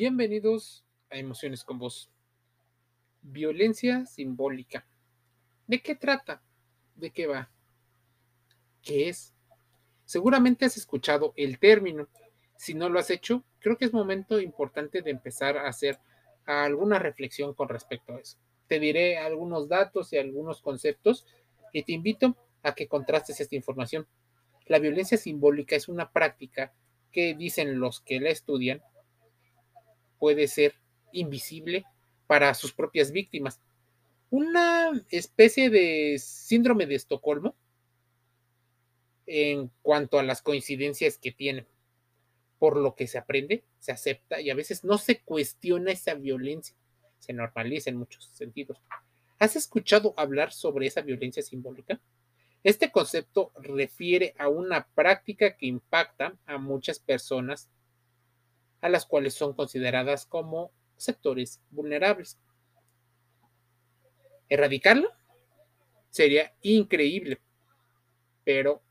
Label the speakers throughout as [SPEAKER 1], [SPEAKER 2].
[SPEAKER 1] Bienvenidos a Emociones con Vos. Violencia simbólica. ¿De qué trata? ¿De qué va? ¿Qué es? Seguramente has escuchado el término. Si no lo has hecho, creo que es momento importante de empezar a hacer alguna reflexión con respecto a eso. Te diré algunos datos y algunos conceptos y te invito a que contrastes esta información. La violencia simbólica es una práctica que dicen los que la estudian puede ser invisible para sus propias víctimas. Una especie de síndrome de Estocolmo en cuanto a las coincidencias que tiene. Por lo que se aprende, se acepta y a veces no se cuestiona esa violencia, se normaliza en muchos sentidos. ¿Has escuchado hablar sobre esa violencia simbólica? Este concepto refiere a una práctica que impacta a muchas personas a las cuales son consideradas como sectores vulnerables. ¿Erradicarlo? Sería increíble, pero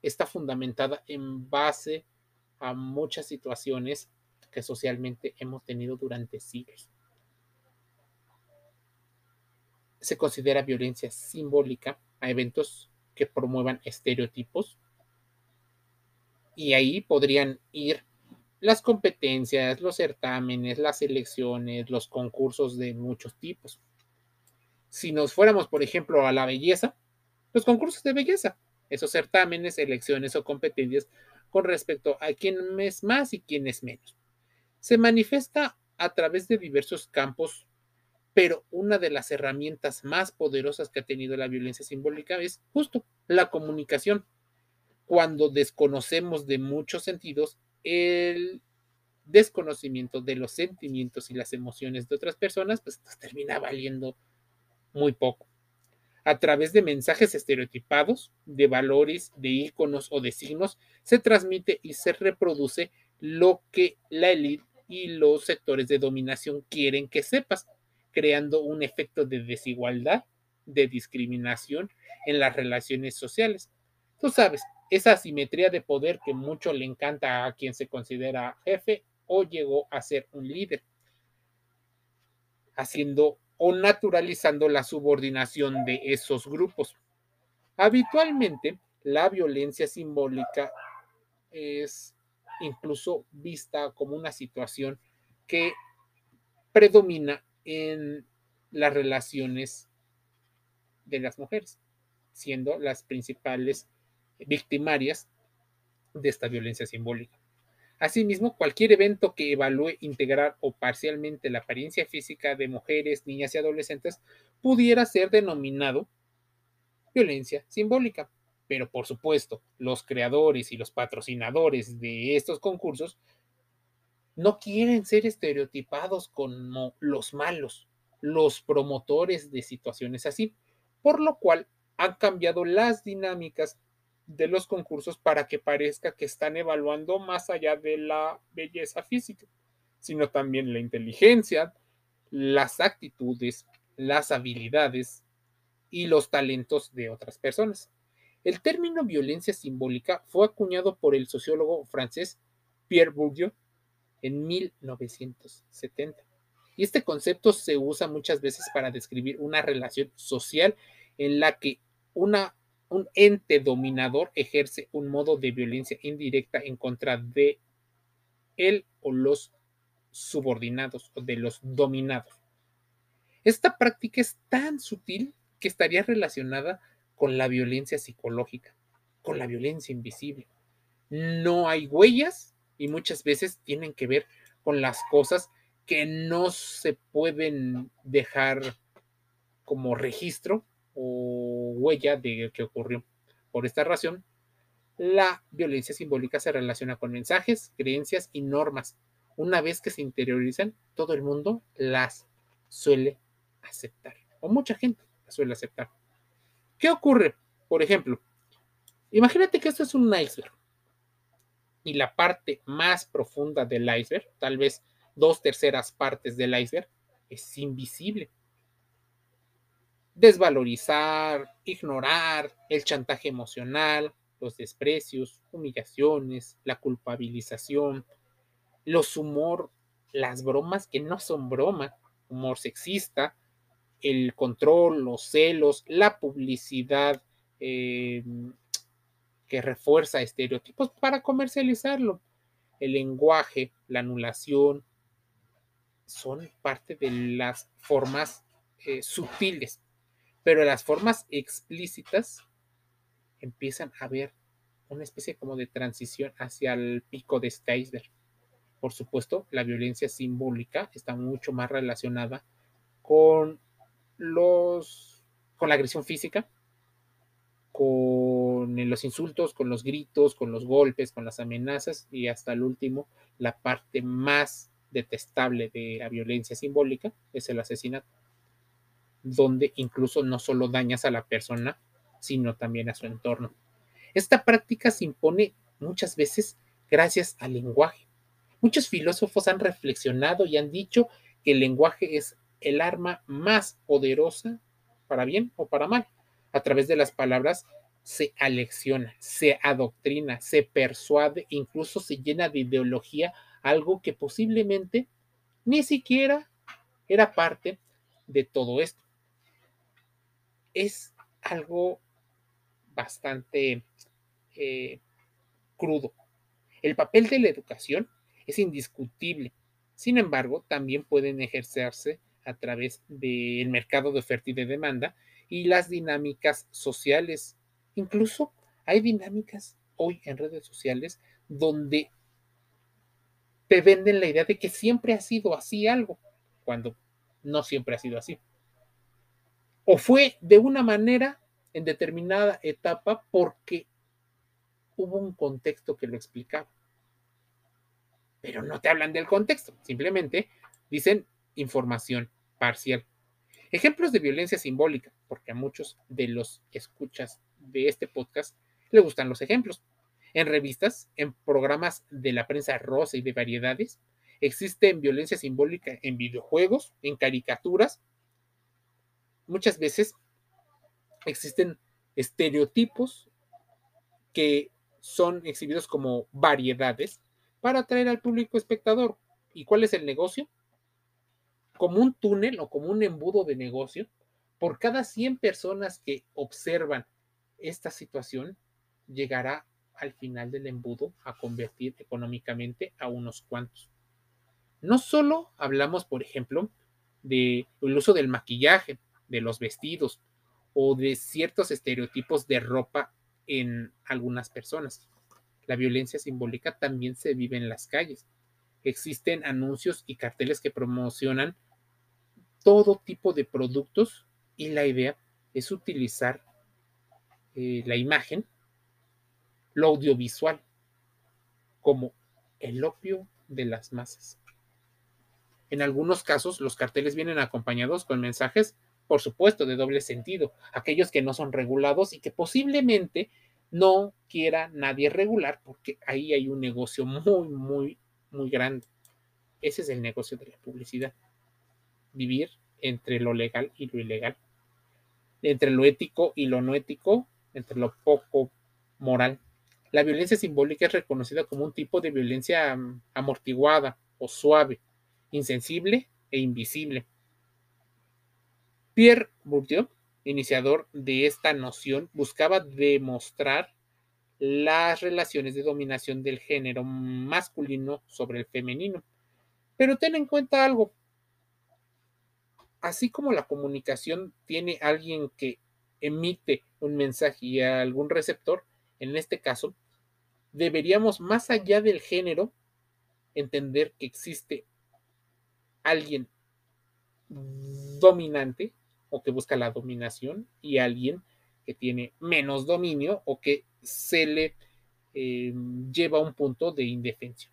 [SPEAKER 1] está fundamentada en base a muchas situaciones que socialmente hemos tenido durante siglos. Se considera violencia simbólica a eventos que promuevan estereotipos y ahí podrían ir las competencias, los certámenes, las elecciones, los concursos de muchos tipos. Si nos fuéramos, por ejemplo, a la belleza, los concursos de belleza, esos certámenes, elecciones o competencias con respecto a quién es más y quién es menos. Se manifiesta a través de diversos campos, pero una de las herramientas más poderosas que ha tenido la violencia simbólica es justo la comunicación. Cuando desconocemos de muchos sentidos el desconocimiento de los sentimientos y las emociones de otras personas, pues nos termina valiendo muy poco. A través de mensajes estereotipados, de valores, de iconos o de signos, se transmite y se reproduce lo que la élite y los sectores de dominación quieren que sepas, creando un efecto de desigualdad, de discriminación en las relaciones sociales. Tú sabes, esa asimetría de poder que mucho le encanta a quien se considera jefe o llegó a ser un líder, haciendo o naturalizando la subordinación de esos grupos. Habitualmente, la violencia simbólica es incluso vista como una situación que predomina en las relaciones de las mujeres, siendo las principales victimarias de esta violencia simbólica. Asimismo, cualquier evento que evalúe integrar o parcialmente la apariencia física de mujeres, niñas y adolescentes pudiera ser denominado violencia simbólica. Pero por supuesto, los creadores y los patrocinadores de estos concursos no quieren ser estereotipados como los malos, los promotores de situaciones así, por lo cual han cambiado las dinámicas de los concursos para que parezca que están evaluando más allá de la belleza física, sino también la inteligencia, las actitudes, las habilidades y los talentos de otras personas. El término violencia simbólica fue acuñado por el sociólogo francés Pierre Bourdieu en 1970. Y este concepto se usa muchas veces para describir una relación social en la que una un ente dominador ejerce un modo de violencia indirecta en contra de él o los subordinados o de los dominados. Esta práctica es tan sutil que estaría relacionada con la violencia psicológica, con la violencia invisible. No hay huellas y muchas veces tienen que ver con las cosas que no se pueden dejar como registro o huella de que ocurrió. Por esta razón, la violencia simbólica se relaciona con mensajes, creencias y normas. Una vez que se interiorizan, todo el mundo las suele aceptar, o mucha gente las suele aceptar. ¿Qué ocurre? Por ejemplo, imagínate que esto es un iceberg y la parte más profunda del iceberg, tal vez dos terceras partes del iceberg, es invisible desvalorizar, ignorar el chantaje emocional, los desprecios, humillaciones, la culpabilización, los humor las bromas que no son broma, humor sexista, el control, los celos, la publicidad eh, que refuerza estereotipos para comercializarlo. El lenguaje, la anulación, son parte de las formas eh, sutiles, pero las formas explícitas empiezan a ver una especie como de transición hacia el pico de este iceberg. Por supuesto, la violencia simbólica está mucho más relacionada con los con la agresión física, con los insultos, con los gritos, con los golpes, con las amenazas y hasta el último, la parte más detestable de la violencia simbólica es el asesinato, donde incluso no solo dañas a la persona, sino también a su entorno. Esta práctica se impone muchas veces gracias al lenguaje. Muchos filósofos han reflexionado y han dicho que el lenguaje es el arma más poderosa, para bien o para mal. A través de las palabras se alecciona, se adoctrina, se persuade, incluso se llena de ideología algo que posiblemente ni siquiera era parte de todo esto. Es algo bastante eh, crudo. El papel de la educación es indiscutible. Sin embargo, también pueden ejercerse a través del mercado de oferta y de demanda y las dinámicas sociales. Incluso hay dinámicas hoy en redes sociales donde te venden la idea de que siempre ha sido así algo, cuando no siempre ha sido así. O fue de una manera en determinada etapa porque hubo un contexto que lo explicaba. Pero no te hablan del contexto, simplemente dicen información parcial. Ejemplos de violencia simbólica, porque a muchos de los escuchas de este podcast le gustan los ejemplos en revistas, en programas de la prensa rosa y de variedades. Existe violencia simbólica en videojuegos, en caricaturas. Muchas veces existen estereotipos que son exhibidos como variedades para atraer al público espectador. ¿Y cuál es el negocio? Como un túnel o como un embudo de negocio, por cada 100 personas que observan esta situación, llegará al final del embudo a convertir económicamente a unos cuantos. No solo hablamos, por ejemplo, del uso del maquillaje, de los vestidos o de ciertos estereotipos de ropa en algunas personas. La violencia simbólica también se vive en las calles. Existen anuncios y carteles que promocionan todo tipo de productos y la idea es utilizar eh, la imagen lo audiovisual como el opio de las masas. En algunos casos, los carteles vienen acompañados con mensajes, por supuesto, de doble sentido, aquellos que no son regulados y que posiblemente no quiera nadie regular, porque ahí hay un negocio muy, muy, muy grande. Ese es el negocio de la publicidad. Vivir entre lo legal y lo ilegal, entre lo ético y lo no ético, entre lo poco moral la violencia simbólica es reconocida como un tipo de violencia mm, amortiguada o suave, insensible e invisible. Pierre Bourdieu, iniciador de esta noción, buscaba demostrar las relaciones de dominación del género masculino sobre el femenino. Pero ten en cuenta algo. Así como la comunicación tiene alguien que emite un mensaje y algún receptor, en este caso, deberíamos, más allá del género, entender que existe alguien dominante o que busca la dominación y alguien que tiene menos dominio o que se le eh, lleva a un punto de indefensión.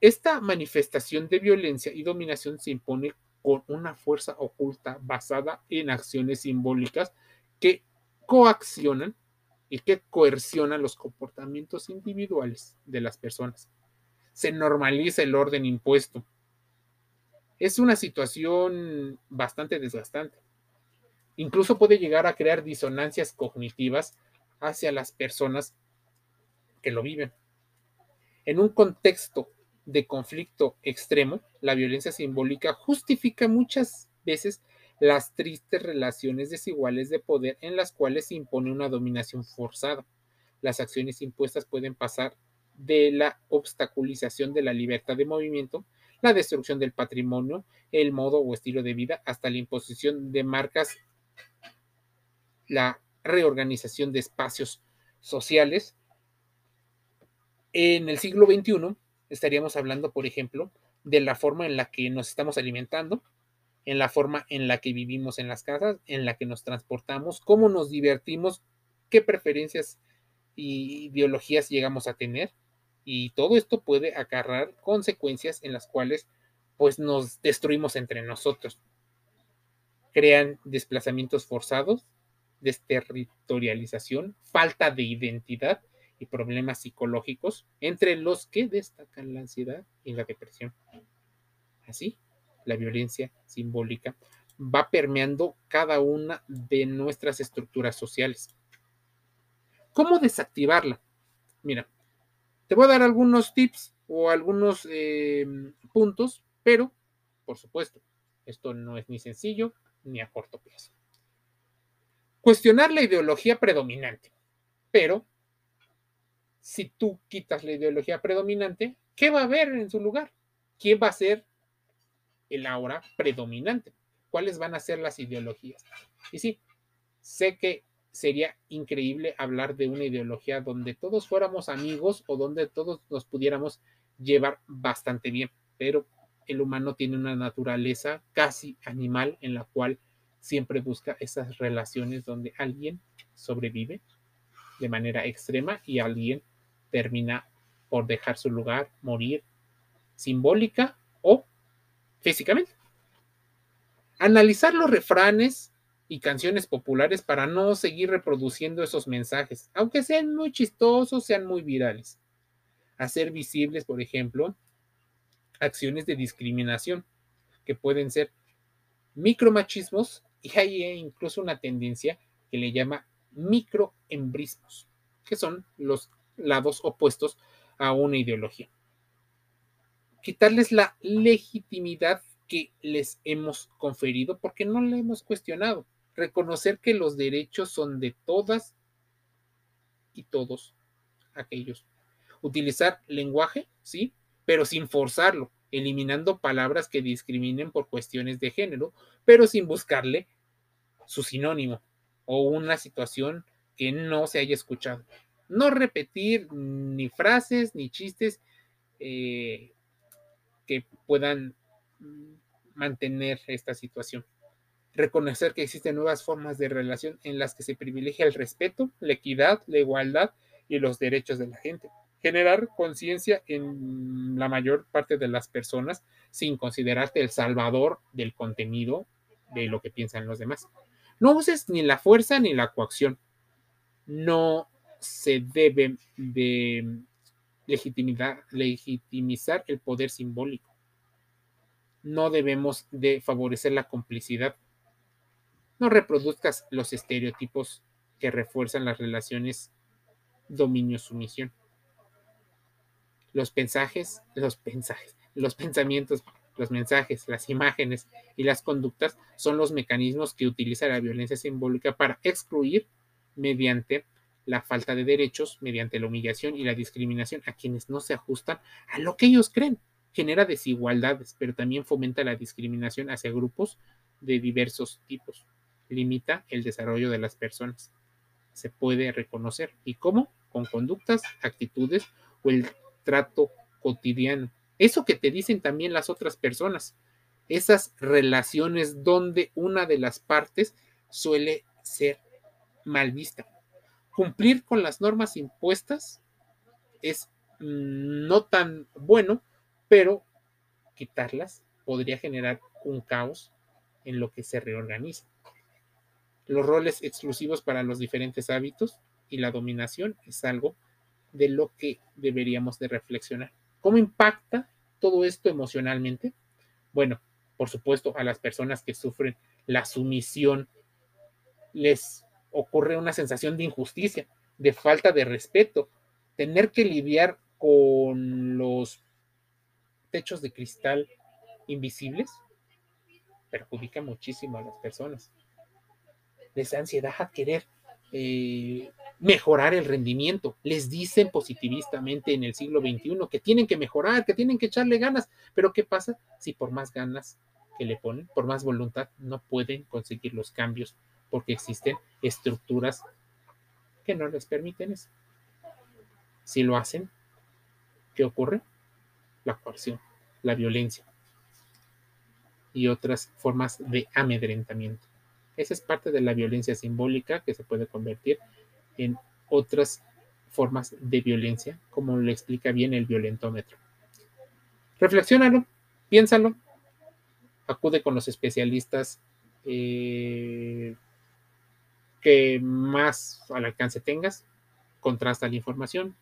[SPEAKER 1] Esta manifestación de violencia y dominación se impone con una fuerza oculta basada en acciones simbólicas que coaccionan y que coerciona los comportamientos individuales de las personas. Se normaliza el orden impuesto. Es una situación bastante desgastante. Incluso puede llegar a crear disonancias cognitivas hacia las personas que lo viven. En un contexto de conflicto extremo, la violencia simbólica justifica muchas veces las tristes relaciones desiguales de poder en las cuales se impone una dominación forzada. Las acciones impuestas pueden pasar de la obstaculización de la libertad de movimiento, la destrucción del patrimonio, el modo o estilo de vida, hasta la imposición de marcas, la reorganización de espacios sociales. En el siglo XXI estaríamos hablando, por ejemplo, de la forma en la que nos estamos alimentando, en la forma en la que vivimos en las casas, en la que nos transportamos, cómo nos divertimos, qué preferencias y ideologías llegamos a tener. Y todo esto puede acarrar consecuencias en las cuales pues nos destruimos entre nosotros. Crean desplazamientos forzados, desterritorialización, falta de identidad y problemas psicológicos, entre los que destacan la ansiedad y la depresión. Así, la violencia simbólica va permeando cada una de nuestras estructuras sociales. ¿Cómo desactivarla? Mira, te voy a dar algunos tips o algunos eh, puntos, pero, por supuesto, esto no es ni sencillo ni a corto plazo. Cuestionar la ideología predominante, pero si tú quitas la ideología predominante, ¿qué va a haber en su lugar? ¿Quién va a ser el ahora predominante? ¿Cuáles van a ser las ideologías? Y sí, sé que sería increíble hablar de una ideología donde todos fuéramos amigos o donde todos nos pudiéramos llevar bastante bien, pero el humano tiene una naturaleza casi animal en la cual siempre busca esas relaciones donde alguien sobrevive de manera extrema y alguien termina por dejar su lugar, morir simbólica o físicamente. Analizar los refranes y canciones populares para no seguir reproduciendo esos mensajes, aunque sean muy chistosos, sean muy virales. Hacer visibles, por ejemplo, acciones de discriminación, que pueden ser micromachismos y hay incluso una tendencia que le llama microembrismos, que son los lados opuestos a una ideología. Quitarles la legitimidad que les hemos conferido porque no la hemos cuestionado. Reconocer que los derechos son de todas y todos aquellos. Utilizar lenguaje, sí, pero sin forzarlo, eliminando palabras que discriminen por cuestiones de género, pero sin buscarle su sinónimo o una situación que no se haya escuchado no repetir ni frases ni chistes eh, que puedan mantener esta situación. Reconocer que existen nuevas formas de relación en las que se privilegia el respeto, la equidad, la igualdad y los derechos de la gente. Generar conciencia en la mayor parte de las personas sin considerarte el salvador del contenido de lo que piensan los demás. No uses ni la fuerza ni la coacción. No se debe de legitimizar el poder simbólico. No debemos de favorecer la complicidad. No reproduzcas los estereotipos que refuerzan las relaciones dominio-sumisión. Los mensajes, los mensajes, los pensamientos, los mensajes, las imágenes y las conductas son los mecanismos que utiliza la violencia simbólica para excluir mediante la falta de derechos mediante la humillación y la discriminación a quienes no se ajustan a lo que ellos creen. Genera desigualdades, pero también fomenta la discriminación hacia grupos de diversos tipos. Limita el desarrollo de las personas. Se puede reconocer. ¿Y cómo? Con conductas, actitudes o el trato cotidiano. Eso que te dicen también las otras personas. Esas relaciones donde una de las partes suele ser mal vista cumplir con las normas impuestas es mm, no tan bueno, pero quitarlas podría generar un caos en lo que se reorganiza. Los roles exclusivos para los diferentes hábitos y la dominación es algo de lo que deberíamos de reflexionar. ¿Cómo impacta todo esto emocionalmente? Bueno, por supuesto, a las personas que sufren la sumisión les ocurre una sensación de injusticia, de falta de respeto, tener que lidiar con los techos de cristal invisibles, perjudica muchísimo a las personas. Les da ansiedad a querer eh, mejorar el rendimiento. Les dicen positivistamente en el siglo XXI que tienen que mejorar, que tienen que echarle ganas. Pero ¿qué pasa si por más ganas que le ponen, por más voluntad, no pueden conseguir los cambios porque existen estructuras que no les permiten eso? Si lo hacen, ¿qué ocurre? La coerción, la violencia y otras formas de amedrentamiento. Esa es parte de la violencia simbólica que se puede convertir en otras formas de violencia, como le explica bien el violentómetro. Reflexiónalo, piénsalo, acude con los especialistas eh, que más al alcance tengas, contrasta la información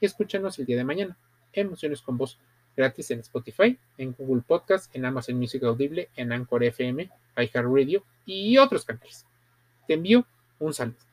[SPEAKER 1] y escúchanos el día de mañana. Emociones con voz gratis en Spotify, en Google Podcast, en Amazon Music Audible, en Anchor FM, iHeartRadio y otros canales. Te envío un saludo.